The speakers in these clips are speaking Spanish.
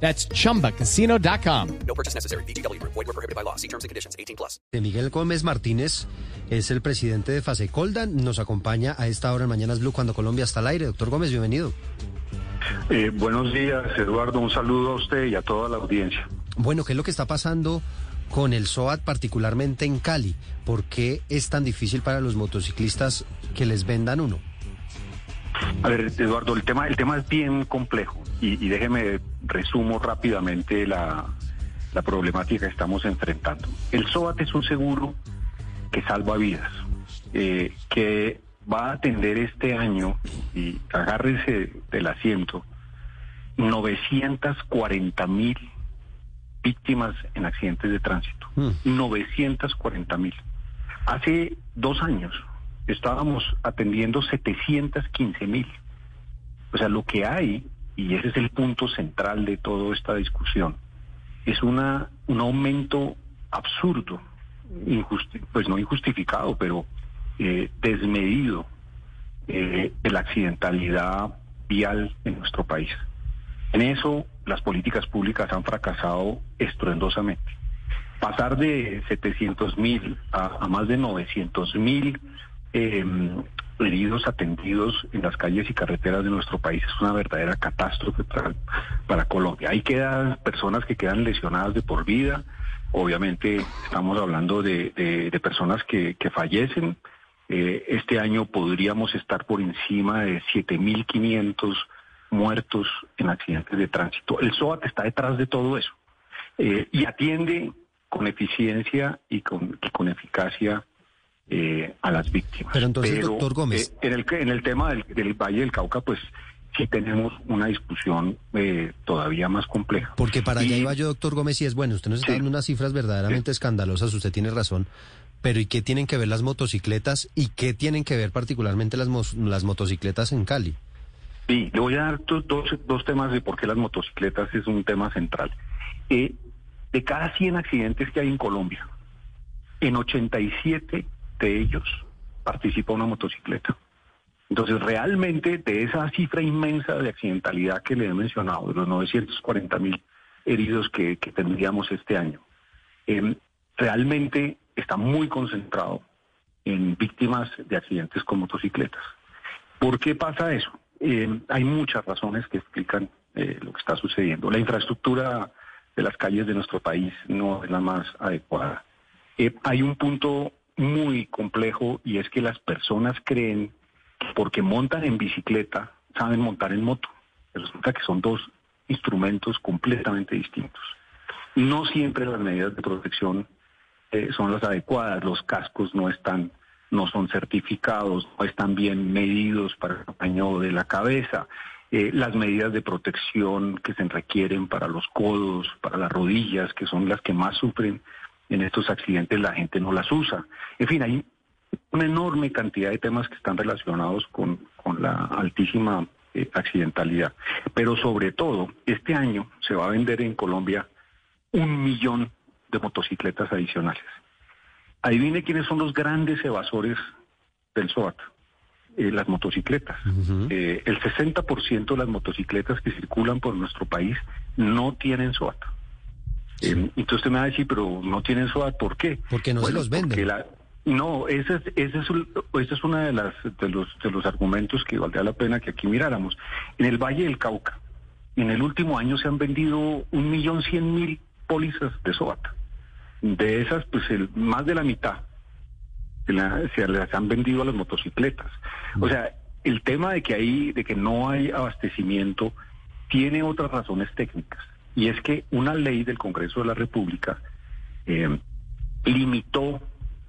That's chumbacasino.com. No purchase necessary. BGW. Void were prohibited by law. See terms and conditions. 18 plus. De Miguel Gómez Martínez es el presidente de Fasecolda. Nos acompaña a esta hora en Mañanas Blue cuando Colombia está al aire. Doctor Gómez, bienvenido. Eh, buenos días, Eduardo. Un saludo a usted y a toda la audiencia. Bueno, ¿qué es lo que está pasando con el SOAT, particularmente en Cali? ¿Por qué es tan difícil para los motociclistas que les vendan uno? A ver, Eduardo, el tema, el tema es bien complejo y, y déjeme resumo rápidamente la, la problemática que estamos enfrentando. El SOAT es un seguro que salva vidas, eh, que va a atender este año, y agárrese del asiento, 940 mil víctimas en accidentes de tránsito. 940 mil. Hace dos años estábamos atendiendo 715 mil. O sea, lo que hay, y ese es el punto central de toda esta discusión, es una, un aumento absurdo, injusti pues no injustificado, pero eh, desmedido eh, de la accidentalidad vial en nuestro país. En eso las políticas públicas han fracasado estruendosamente. Pasar de 700 mil a, a, más de 900 mil eh, heridos atendidos en las calles y carreteras de nuestro país es una verdadera catástrofe para, para Colombia. Ahí quedan personas que quedan lesionadas de por vida. Obviamente estamos hablando de, de, de personas que, que fallecen. Eh, este año podríamos estar por encima de 7.500 muertos en accidentes de tránsito. El SOAT está detrás de todo eso eh, y atiende con eficiencia y con, y con eficacia eh, a las víctimas. Pero entonces, doctor Gómez. Eh, en, el, en el tema del, del, Valle del Cauca, pues sí tenemos una discusión eh, todavía más compleja. Porque para y, allá iba yo, doctor Gómez, y es bueno, usted nos está sí, dando unas cifras verdaderamente sí. escandalosas, usted tiene razón. Pero ¿y qué tienen que ver las motocicletas y qué tienen que ver particularmente las, las motocicletas en Cali? Sí, le voy a dar dos, dos temas de por qué las motocicletas es un tema central. Eh, de cada 100 accidentes que hay en Colombia, en 87 de ellos participa una motocicleta. Entonces, realmente, de esa cifra inmensa de accidentalidad que le he mencionado, de los 940 mil heridos que, tendríamos este año, eh, realmente está muy concentrado en víctimas de accidentes con motocicletas. ¿Por qué pasa eso? Eh, hay muchas razones que explican eh, lo que está sucediendo. La infraestructura de las calles de nuestro país no es la más adecuada. Eh, hay un punto muy complejo y es que las personas creen que porque montan en bicicleta saben montar en moto. Resulta que son dos instrumentos completamente distintos. No siempre las medidas de protección eh, son las adecuadas, los cascos no están no son certificados, no están bien medidos para el tamaño de la cabeza. Eh, las medidas de protección que se requieren para los codos, para las rodillas, que son las que más sufren en estos accidentes, la gente no las usa. En fin, hay una enorme cantidad de temas que están relacionados con, con la altísima eh, accidentalidad. Pero sobre todo, este año se va a vender en Colombia un millón de motocicletas adicionales. Adivine quiénes son los grandes evasores del SOAT. Eh, las motocicletas. Uh -huh. eh, el 60% de las motocicletas que circulan por nuestro país no tienen SOAT. Sí. Eh, entonces usted me va a decir, pero no tienen SOAT, ¿por qué? Porque no bueno, se los venden. La, no, ese es, ese es, ese es uno de, las, de, los, de los argumentos que valdría la pena que aquí miráramos. En el Valle del Cauca, en el último año se han vendido un millón cien mil pólizas de SOAT. De esas, pues el, más de la mitad se, la, se las han vendido a las motocicletas. O sea, el tema de que hay, de que no hay abastecimiento, tiene otras razones técnicas. Y es que una ley del Congreso de la República eh, limitó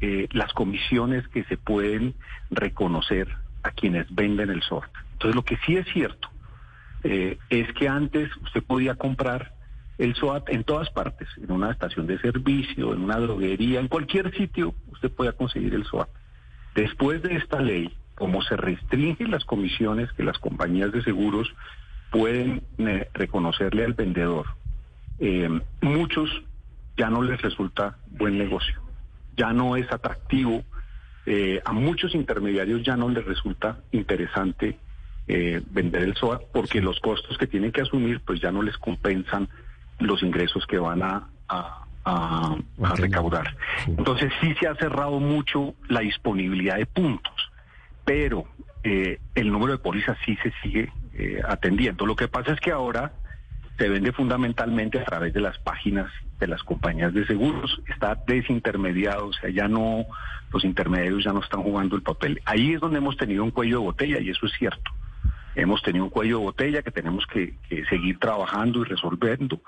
eh, las comisiones que se pueden reconocer a quienes venden el SOAT. Entonces, lo que sí es cierto eh, es que antes usted podía comprar el SOAT en todas partes, en una estación de servicio, en una droguería, en cualquier sitio usted pueda conseguir el SOAT. Después de esta ley, como se restringen las comisiones que las compañías de seguros pueden eh, reconocerle al vendedor, eh, muchos ya no les resulta buen negocio, ya no es atractivo, eh, a muchos intermediarios ya no les resulta interesante vender el SOAT porque los costos que tienen que asumir pues ya no les compensan los ingresos que van a, a, recaudar. Entonces sí se ha cerrado mucho la disponibilidad de puntos, pero eh, el número de pólizas sí se sigue eh, atendiendo. Lo que pasa es que ahora se vende fundamentalmente a través de las páginas de las compañías de seguros, está desintermediado, o sea, ya no, los intermediarios ya no están jugando el papel. Ahí es donde hemos tenido un cuello de botella y eso es cierto. Hemos tenido un cuello de botella que tenemos que, seguir trabajando y resolviendo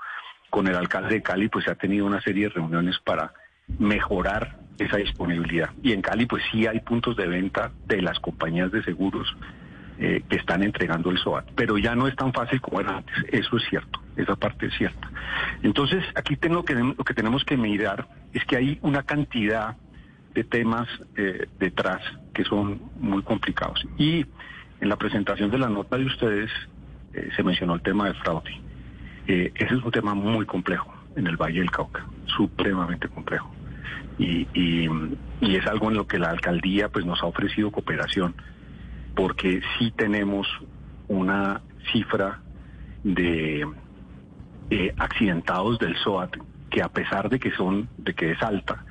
con el alcalde de Cali pues se ha tenido una serie de reuniones para mejorar esa disponibilidad. Y en Cali pues sí hay puntos de venta de las compañías de seguros eh, que están entregando el SOAT, pero ya no es tan fácil como era antes, eso es cierto, esa parte es cierta. Entonces aquí tengo que, lo que tenemos que mirar es que hay una cantidad de temas eh, detrás que son muy complicados. Y en la presentación de la nota de ustedes eh, se mencionó el tema del fraude. Eh, ese es un tema muy complejo en el Valle del Cauca, supremamente complejo. Y, es algo en lo que la alcaldía pues nos ha ofrecido cooperación, porque sí tenemos una cifra de accidentados del SOAT que a pesar de que son de que es alta,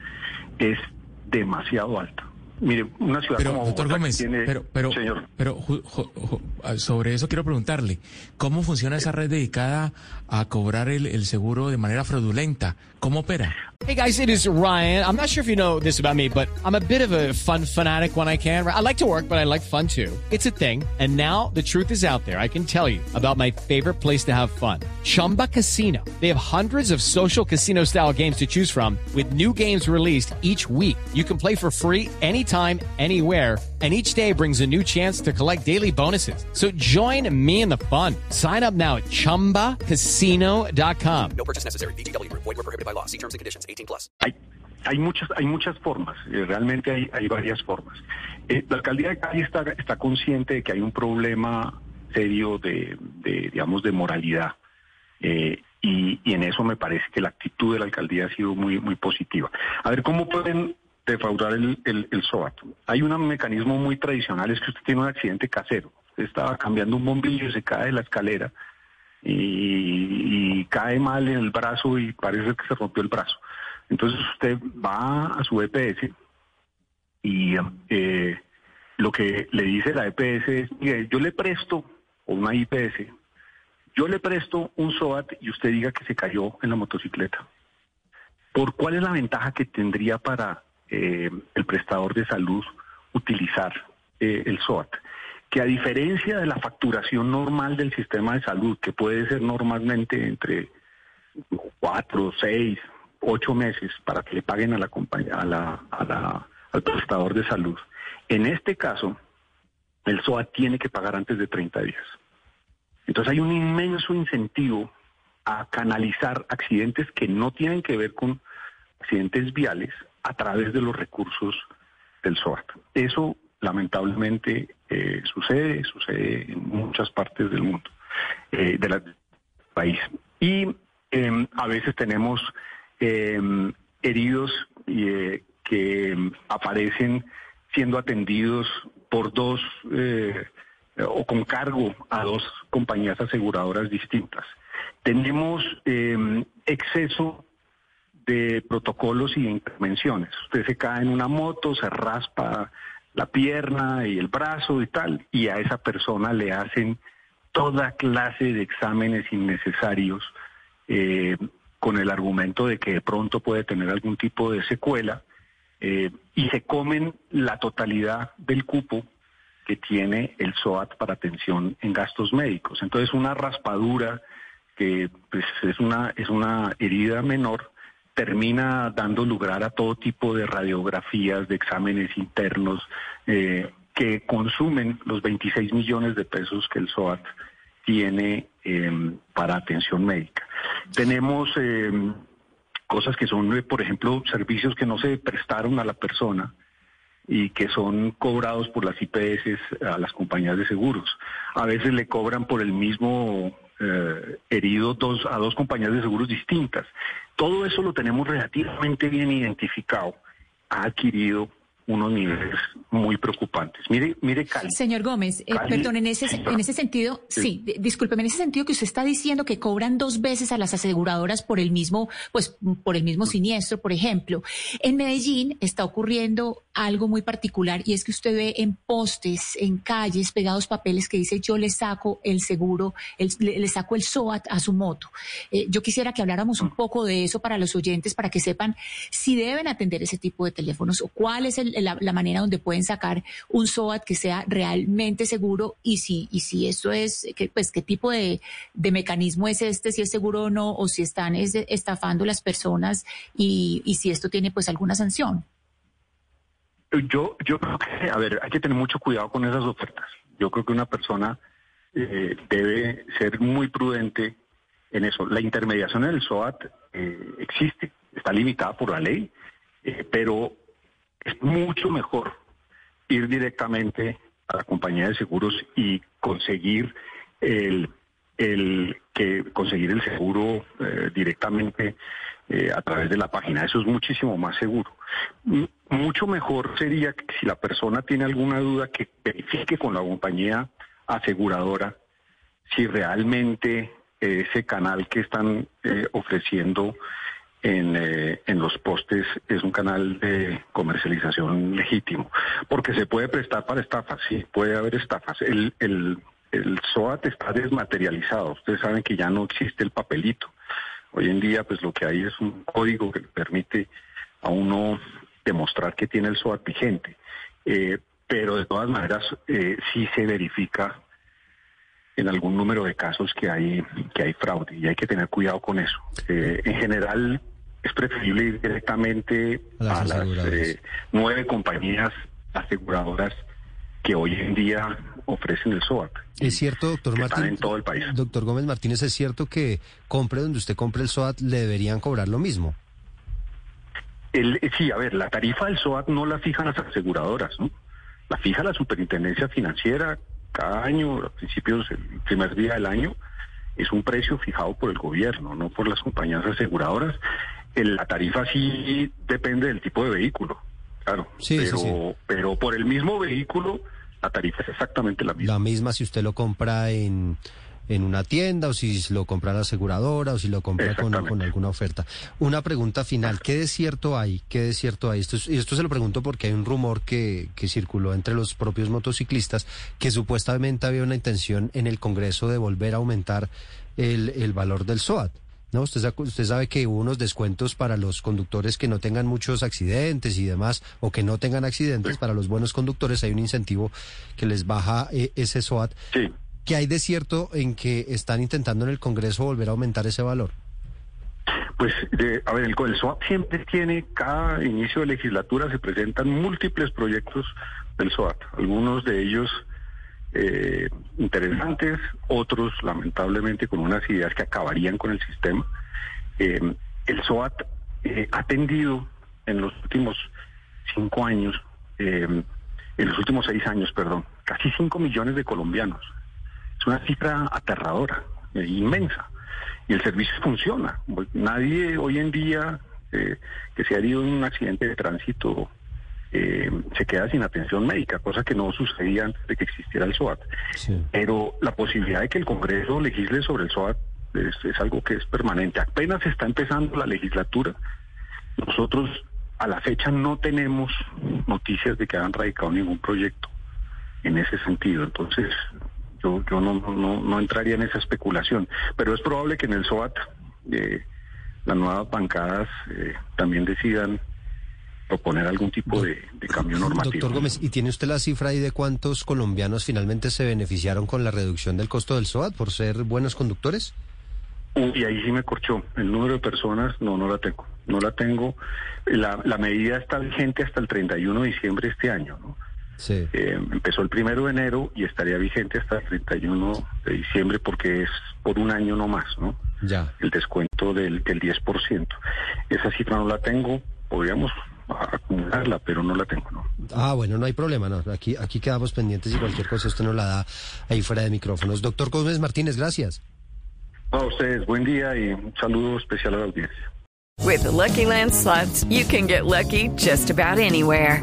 es demasiado alta. Mire, una ciudad pero, como doctor Gómez, pero, pero, señor. pero ah, sobre eso quiero preguntarle, ¿cómo funciona esa red dedicada a cobrar el, el seguro de manera fraudulenta? ¿Cómo opera? Hey guys, it is Ryan. I'm not sure if you know this about me, but I'm a bit of a fun fanatic when I can. I like to work, but I like fun too. It's a thing. And now the truth is out there. I can tell you about my favorite place to have fun. Chumba Casino. They have hundreds of social casino style games to choose from with new games released each week. You can play for free anytime, anywhere and each day brings a new chance to collect daily bonuses. So join me in the fun. Sign up now at ChumbaCasino.com. No purchase necessary. BGW. Void were prohibited by law. See terms and conditions. 18 plus. Hay, hay muchas, hay muchas formas. Eh, realmente hay, hay varias formas. Eh, la alcaldía de Cali está, está consciente de que hay un problema serio de, de digamos, de moralidad. Eh, y, y en eso me parece que la actitud de la alcaldía ha sido muy, muy positiva. A ver, ¿cómo pueden defraudar el, el, el SOAT. Hay un mecanismo muy tradicional, es que usted tiene un accidente casero. Usted estaba cambiando un bombillo y se cae de la escalera y, cae mal en el brazo y parece que se rompió el brazo. Entonces usted va a su EPS y eh, lo que le dice la EPS es, mire, yo le presto, o una IPS, yo le presto un SOAT y usted diga que se cayó en la motocicleta. ¿Por cuál es la ventaja que tendría para eh, el prestador de salud utilizar eh, el SOAT, que a diferencia de la facturación normal del sistema de salud, que puede ser normalmente entre cuatro, seis, ocho meses para que le paguen a la compañía, a la, al prestador de salud, en este caso, el SOAT tiene que pagar antes de 30 días. Entonces hay un inmenso incentivo a canalizar accidentes que no tienen que ver con accidentes viales a través de los recursos del SOAT. Eso lamentablemente eh, sucede, sucede en muchas partes del mundo, eh, del país. Y em, a veces tenemos em, heridos eh, que aparecen siendo atendidos por dos o con cargo a dos compañías aseguradoras distintas. Tenemos em, exceso de protocolos y intervenciones. Usted se cae en una moto, se raspa la pierna y el brazo y tal, y a esa persona le hacen toda clase de exámenes innecesarios eh, con el argumento de que de pronto puede tener algún tipo de secuela eh, y se comen la totalidad del cupo que tiene el SOAT para atención en gastos médicos. Entonces una raspadura que pues, es una es una herida menor termina dando lugar a todo tipo de radiografías, de exámenes internos eh, que consumen los 26 millones de pesos que el SOAT tiene eh, para atención médica. Tenemos eh, cosas que son, eh, por ejemplo, servicios que no se prestaron a la persona y que son cobrados por las IPS a las compañías de seguros. A veces le cobran por el mismo eh, herido dos, a dos compañías de seguros distintas. Todo eso lo tenemos relativamente bien identificado. Ha adquirido unos niveles muy preocupantes. Mire, mire Cali. Señor Gómez, eh, Cali- perdón, en ese, Sí, en ese sentido, sí, di- discúlpeme, en ese sentido que usted está diciendo que cobran dos veces a las aseguradoras por el mismo, pues, por el mismo siniestro, por ejemplo. En Medellín está ocurriendo algo muy particular y es que usted ve en postes, en calles, pegados papeles que dice yo le saco el seguro, el- le, le saco el SOAT a su moto. Eh, yo quisiera que habláramos un poco de eso para los oyentes, para que sepan si deben atender ese tipo de teléfonos o cuál es el- la, la manera donde pueden sacar un SOAT que sea realmente seguro y si, y si esto es, que, pues qué tipo de, de mecanismo es este, si es seguro o no, o si están es- estafando las personas y, y si esto tiene pues alguna sanción. Yo, yo creo que, a ver, hay que tener mucho cuidado con esas ofertas. Yo creo que una persona eh, debe ser muy prudente en eso. La intermediación en el SOAT eh, existe, está limitada por la ley, eh, pero es mucho mejor ir directamente a la compañía de seguros y conseguir el, el que conseguir el seguro eh, directamente eh, a través de la página. Eso es muchísimo más seguro. Mucho mejor sería que si la persona tiene alguna duda que verifique con la compañía aseguradora si realmente eh, ese canal que están ofreciendo en, eh, en los postes es un canal de comercialización legítimo, porque se puede prestar para estafas, sí, puede haber estafas. El, el, el SOAT está desmaterializado, ustedes saben que ya no existe el papelito. Hoy en día, pues lo que hay es un código que permite a uno demostrar que tiene el SOAT vigente. Eh, pero de todas maneras, eh, sí se verifica en algún número de casos que hay que hay fraude y hay que tener cuidado con eso. Eh, en general es preferible ir directamente A las a las aseguradoras. eh, nueve compañías aseguradoras que hoy en día ofrecen el SOAT. Es cierto, doctor que están Martín. en todo el país. Doctor Gómez Martínez, es cierto que compre donde usted compre el SOAT, le deberían cobrar lo mismo. El, eh, sí, a ver, la tarifa del SOAT no la fijan las aseguradoras, ¿no? La fija la Superintendencia Financiera cada año, a principios del primer día del año, es un precio fijado por el gobierno, no por las compañías aseguradoras. El- la tarifa sí depende del tipo de vehículo, claro, Sí, sí, pero, sí. pero por el mismo vehículo la tarifa es exactamente la misma. La misma si usted lo compra en, en una tienda o si lo compra la aseguradora o si lo compra con, alguna oferta. Una pregunta final, ¿qué desierto hay? ¿Qué desierto hay? Esto, es- y esto se lo pregunto porque hay un rumor que, que circuló entre los propios motociclistas que supuestamente había una intención en el Congreso de volver a aumentar el, el valor del SOAT. ¿No? Usted, sa- usted sabe que hubo unos descuentos para los conductores que no tengan muchos accidentes y demás, o que no tengan accidentes, para los buenos conductores hay un incentivo que les baja eh, ese SOAT. Sí. ¿Qué hay de cierto en que están intentando en el Congreso volver a aumentar ese valor? Pues, de- a ver, el, el SOAT siempre tiene, cada inicio de legislatura se presentan múltiples proyectos del SOAT, algunos de ellos eh, interesantes, otros lamentablemente con unas ideas que acabarían con el sistema. Eh, el SOAT eh, ha tendido en los últimos cinco años, eh, en los últimos seis años, perdón, casi cinco millones de colombianos. Una cifra aterradora, eh, inmensa. Y el servicio funciona. Nadie hoy en día eh, que se ha herido en un accidente de tránsito eh, se queda sin atención médica, cosa que no sucedía antes de que existiera el SOAT. Sí. Pero la posibilidad de que el Congreso legisle sobre el SOAT es, es algo que es permanente. Apenas está empezando la legislatura. Nosotros a la fecha no tenemos noticias de que hayan radicado ningún proyecto en ese sentido. Entonces, yo, yo no, no, no entraría en esa especulación. Pero es probable que en el SOAT eh, las nuevas bancadas eh, también decidan proponer algún tipo de, de cambio normativo. Doctor Gómez, ¿y tiene usted la cifra ahí de cuántos colombianos finalmente se beneficiaron con la reducción del costo del SOAT por ser buenos conductores? Uy, ahí sí me corchó. El número de personas, no, no la tengo. No la tengo. La, la medida está vigente hasta el 31 de diciembre de este año, ¿no? Sí. Eh, empezó el primero de enero y estaría vigente hasta el 31 de diciembre porque es por un año no más, ¿no? Ya. El descuento del, del 10%. Esa cifra no la tengo, podríamos acumularla, pero no la tengo, ¿no? Ah, bueno, no hay problema, no. Aquí, aquí quedamos pendientes y cualquier cosa usted nos la da ahí fuera de micrófonos. Doctor Gómez Martínez, gracias. A ustedes, buen día y un saludo especial a la audiencia. With the Lucky Land slots, you can get lucky just about anywhere.